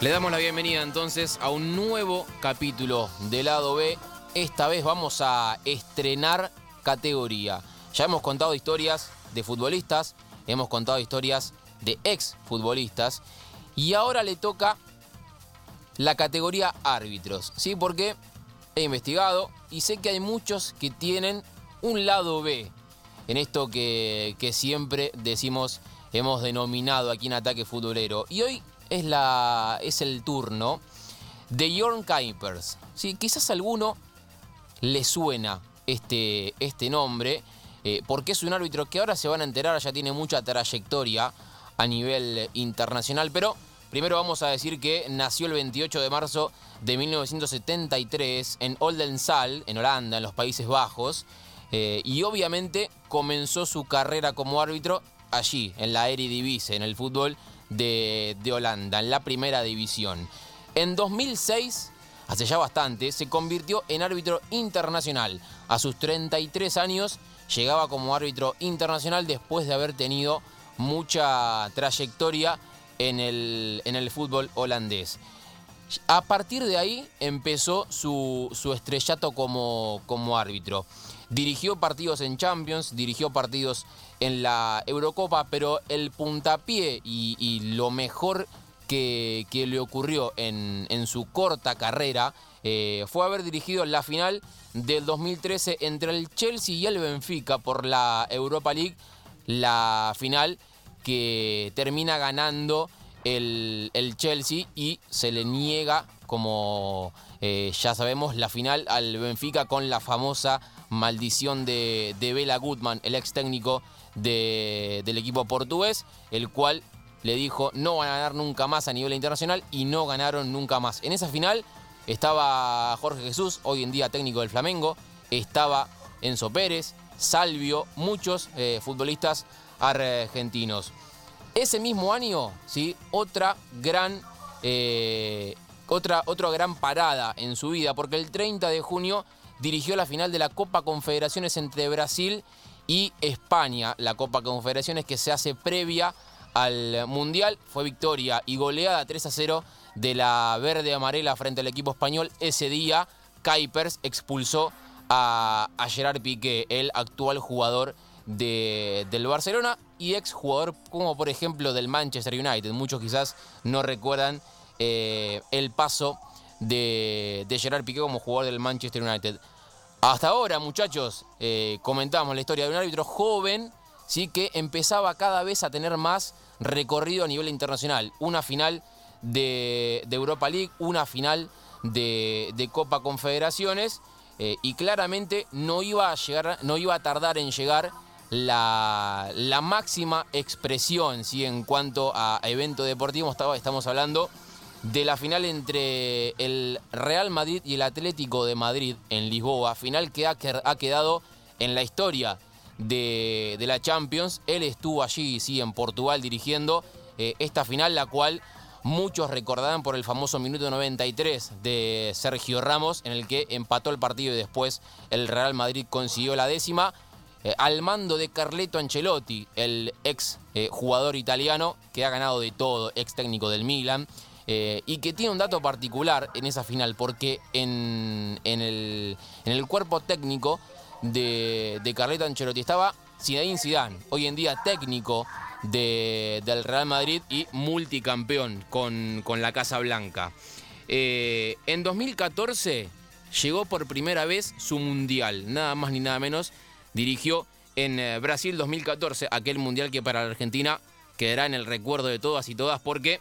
Le damos la bienvenida entonces a un nuevo capítulo de lado B. Esta vez vamos a estrenar categoría. Ya hemos contado historias de futbolistas, hemos contado historias de ex futbolistas y ahora le toca la categoría árbitros, ¿sí? Porque he investigado y sé que hay muchos que tienen un lado B en esto que, que siempre decimos, hemos denominado aquí en Ataque Futbolero. Y hoy es, la, es el turno de Jorn Kuipers. ¿sí? Quizás a alguno le suena este, este nombre, eh, porque es un árbitro que ahora se van a enterar, ya tiene mucha trayectoria a nivel internacional, pero primero vamos a decir que nació el 28 de marzo de 1973 en Oldensal, en Holanda, en los Países Bajos, eh, y obviamente comenzó su carrera como árbitro allí, en la Eredivisie, en el fútbol de, Holanda, en la primera división. En 2006, hace ya bastante, se convirtió en árbitro internacional. A sus 33 años llegaba como árbitro internacional después de haber tenido mucha trayectoria en el, en el fútbol holandés. A partir de ahí empezó su, su estrellato como, como árbitro. Dirigió partidos en Champions, dirigió partidos en la Eurocopa, pero el puntapié y, lo mejor que, le ocurrió en, su corta carrera eh, fue haber dirigido la final del 2013 entre el Chelsea y el Benfica por la Europa League, la final que termina ganando el, Chelsea y se le niega, como eh, ya sabemos, la final al Benfica con la famosa maldición de, de Bela Goodman, el ex técnico del equipo portugués, el cual le dijo no van a ganar nunca más a nivel internacional y no ganaron nunca más. En esa final estaba Jorge Jesús, hoy en día técnico del Flamengo, estaba Enzo Pérez, Salvio, muchos eh, futbolistas argentinos. Ese mismo año, ¿sí? otra gran eh, otra, otra gran parada en su vida, porque el 30 de junio dirigió la final de la Copa Confederaciones entre Brasil y España, la Copa Confederaciones que se hace previa al Mundial. Fue victoria y goleada 3 a 0 de la verde amarela frente al equipo español. Ese día, Kuipers expulsó a, Gerard Piqué, el actual jugador del Barcelona y ex jugador como por ejemplo del Manchester United. Muchos quizás no recuerdan eh, el paso de, Gerard Piqué como jugador del Manchester United. Hasta ahora, muchachos, eh, comentamos la historia de un árbitro joven, ¿sí? que empezaba cada vez a tener más recorrido a nivel internacional. Una final de, Europa League, una final de, Copa Confederaciones, eh, y claramente no iba a llegar, no iba a tardar en llegar la, máxima expresión ¿sí? en cuanto a evento deportivo. estamos hablando de la final entre el Real Madrid y el Atlético de Madrid en Lisboa, final que ha, quedado en la historia de, la Champions. Él estuvo allí, sí, en Portugal dirigiendo eh, esta final, la cual muchos recordarán por el famoso minuto 93 de Sergio Ramos, en el que empató el partido y después el Real Madrid consiguió la décima. Eh, al mando de Carleto Ancelotti, el ex eh, jugador italiano que ha ganado de todo, ex técnico del Milan, eh, y que tiene un dato particular en esa final, porque en, el, cuerpo técnico de, de Carleto Ancelotti estaba Zinedine Zidane, hoy en día técnico del Real Madrid y multicampeón con, la Casa Blanca. En 2014 llegó por primera vez su mundial, nada más ni nada menos, dirigió en eh, Brasil 2014, aquel mundial que para la Argentina quedará en el recuerdo de todas y todas porque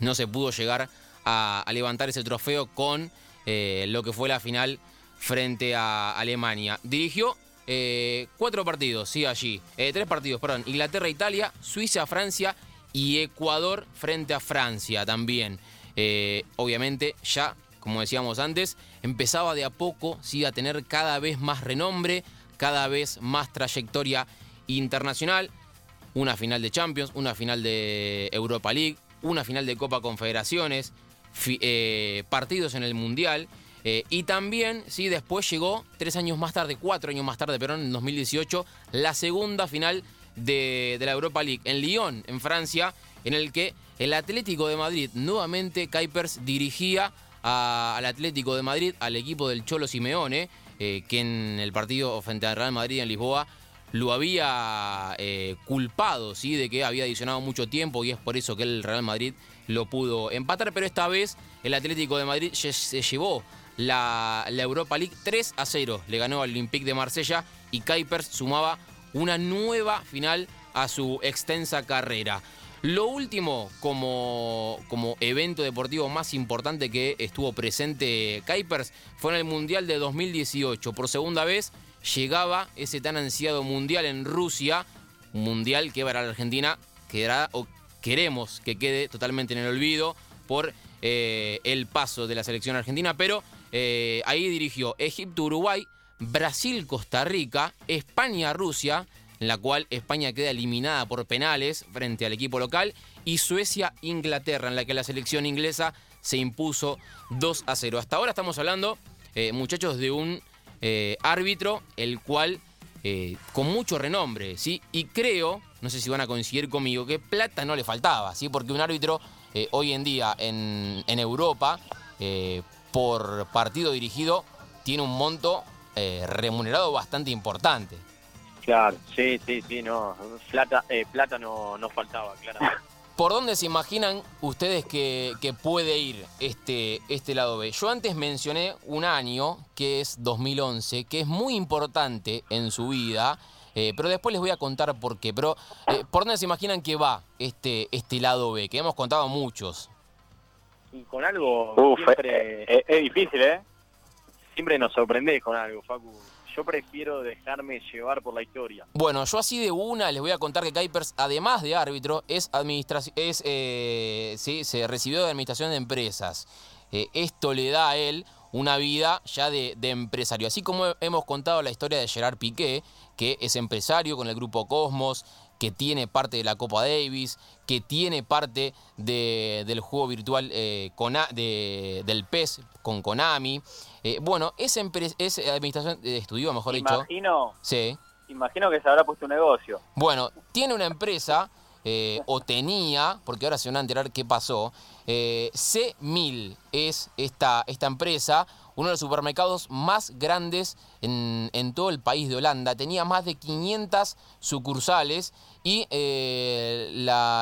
no se pudo llegar a, levantar ese trofeo con eh, lo que fue la final frente a Alemania. Dirigió eh, cuatro partidos, sí, allí. Tres partidos, perdón. Inglaterra, Italia, Suiza, Francia y Ecuador frente a Francia también. obviamente ya como decíamos antes, empezaba de a poco ¿sí? a tener cada vez más renombre, cada vez más trayectoria internacional. Una final de Champions, una final de Europa League, una final de Copa Confederaciones, eh, partidos en el Mundial. Eh, y también, sí, después llegó, tres años más tarde, cuatro años más tarde, pero en 2018, la segunda final de, la Europa League en Lyon, en Francia, en el que el Atlético de Madrid, nuevamente Kuipers dirigía al Atlético de Madrid, al equipo del Cholo Simeone, eh, que en el partido frente al Real Madrid en Lisboa lo había eh, culpado ¿sí? de que había adicionado mucho tiempo y es por eso que el Real Madrid lo pudo empatar, pero esta vez el Atlético de Madrid se llevó la, Europa League 3 a 0. Le ganó al Olympique de Marsella y Kuipers sumaba una nueva final a su extensa carrera. Lo último como, como evento deportivo más importante que estuvo presente Kuipers fue en el Mundial de 2018. Por segunda vez llegaba ese tan ansiado Mundial en Rusia, un Mundial que para la Argentina o queremos que quede totalmente en el olvido por eh, el paso de la selección argentina, pero eh, ahí dirigió Egipto-Uruguay, Brasil-Costa Rica, España-Rusia, en la cual España queda eliminada por penales frente al equipo local, y Suecia-Inglaterra, en la que la selección inglesa se impuso 2 a 0. Hasta ahora estamos hablando, eh, muchachos, de un eh, árbitro el cual con mucho renombre, ¿sí? Y creo, no sé si van a coincidir conmigo, que plata no le faltaba, ¿sí? Porque un árbitro hoy en día en, Europa por partido dirigido tiene un monto eh, remunerado bastante importante. Claro, sí, sí, sí, no. Plata, eh, plata no, no faltaba, claramente. ¿Por dónde se imaginan ustedes que, puede ir este, este lado B? Yo antes mencioné un año, que es 2011, que es muy importante en su vida, eh, pero después les voy a contar por qué. Pero, ¿por dónde se imaginan que va este, este lado B? Que hemos contado muchos y con algo siempre... Eh, eh, es, difícil, ¿eh? Siempre nos sorprendés con algo, Facu. Yo prefiero dejarme llevar por la historia. Bueno, yo así de una les voy a contar que Kuipers, además de árbitro, es es, eh, se recibió de administración de empresas. esto le da a él una vida ya de, de, empresario. Así como hemos contado la historia de Gerard Piqué, que es empresario con el grupo Cosmos, que tiene parte de la Copa Davis, que tiene parte del juego virtual eh, del PES con Konami. Eh, bueno, esa es administración de estudio, mejor dicho. Imagino. Sí. Imagino que se habrá puesto un negocio. Bueno, tiene una empresa, eh, o tenía, porque ahora se van a enterar qué pasó. C1000 es esta, esta empresa, uno de los supermercados más grandes en, todo el país de Holanda. Tenía más de 500 sucursales y eh,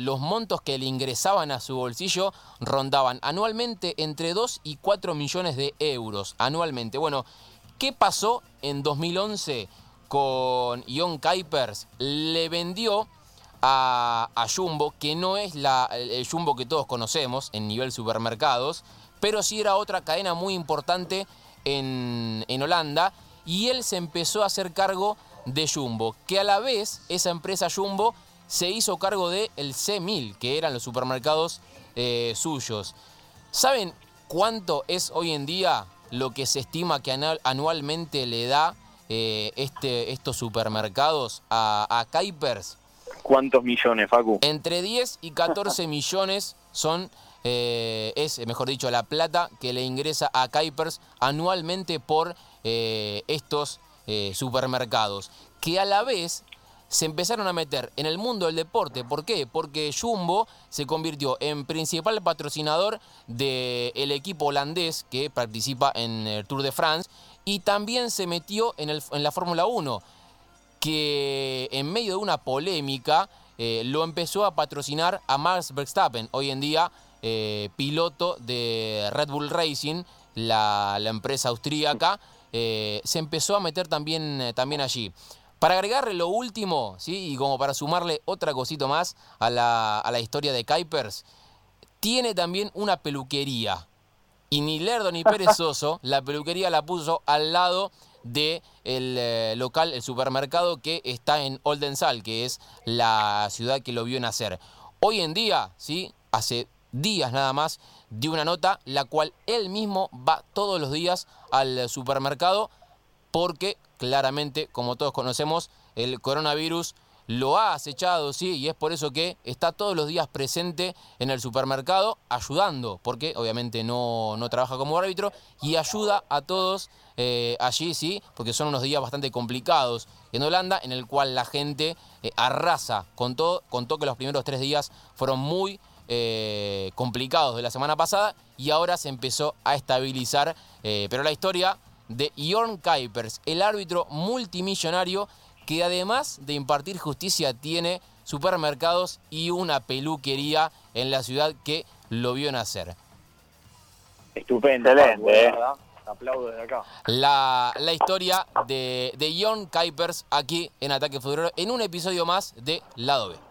los montos que le ingresaban a su bolsillo rondaban anualmente entre 2 y 4 millones de euros. Anualmente. Bueno, ¿qué pasó en 2011 con Ion Kuipers? Le vendió a, Jumbo, que no es la, el Jumbo que todos conocemos en nivel supermercados, pero sí era otra cadena muy importante en, Holanda y él se empezó a hacer cargo de Jumbo, que a la vez esa empresa Jumbo se hizo cargo de el C1000, que eran los supermercados eh, suyos. ¿Saben cuánto es hoy en día lo que se estima que anualmente le da eh, este, estos supermercados a, a Kuipers? ¿Cuántos millones, Facu? Entre 10 y 14 millones son eh, es, mejor dicho, la plata que le ingresa a Kuipers anualmente por eh, estos eh, supermercados, que a la vez se empezaron a meter en el mundo del deporte. ¿Por qué? Porque Jumbo se convirtió en principal patrocinador del equipo holandés que participa en el Tour de France y también se metió en, en la Fórmula 1, que en medio de una polémica lo empezó a patrocinar a Max Verstappen. Hoy en día eh, piloto de Red Bull Racing, la, empresa austríaca, eh, se empezó a meter también, eh, también allí. Para agregarle lo último, ¿sí? y como para sumarle otra cosita más a la, historia de Kuipers, tiene también una peluquería. Y ni Lerdo ni perezoso, la peluquería la puso al lado del de local, el supermercado que está en Oldensal, que es la ciudad que lo vio nacer. Hoy en día, ¿sí? hace días nada más dio una nota la cual él mismo va todos los días al supermercado porque claramente, como todos conocemos, el coronavirus lo ha acechado, sí, y es por eso que está todos los días presente en el supermercado ayudando, porque obviamente no, no trabaja como árbitro y ayuda a todos eh, allí, sí, porque son unos días bastante complicados en Holanda, en el cual la gente eh, arrasa con todo, contó que los primeros tres días fueron muy eh, complicados de la semana pasada y ahora se empezó a estabilizar, pero la historia de Jorn Kuipers, el árbitro multimillonario que además de impartir justicia tiene supermercados y una peluquería en la ciudad que lo vio nacer. Estupendo. Excelente. Eh. Aplaudo desde acá. La, la historia de, de John Kuipers aquí en Ataque Futuro en un episodio más de Lado B.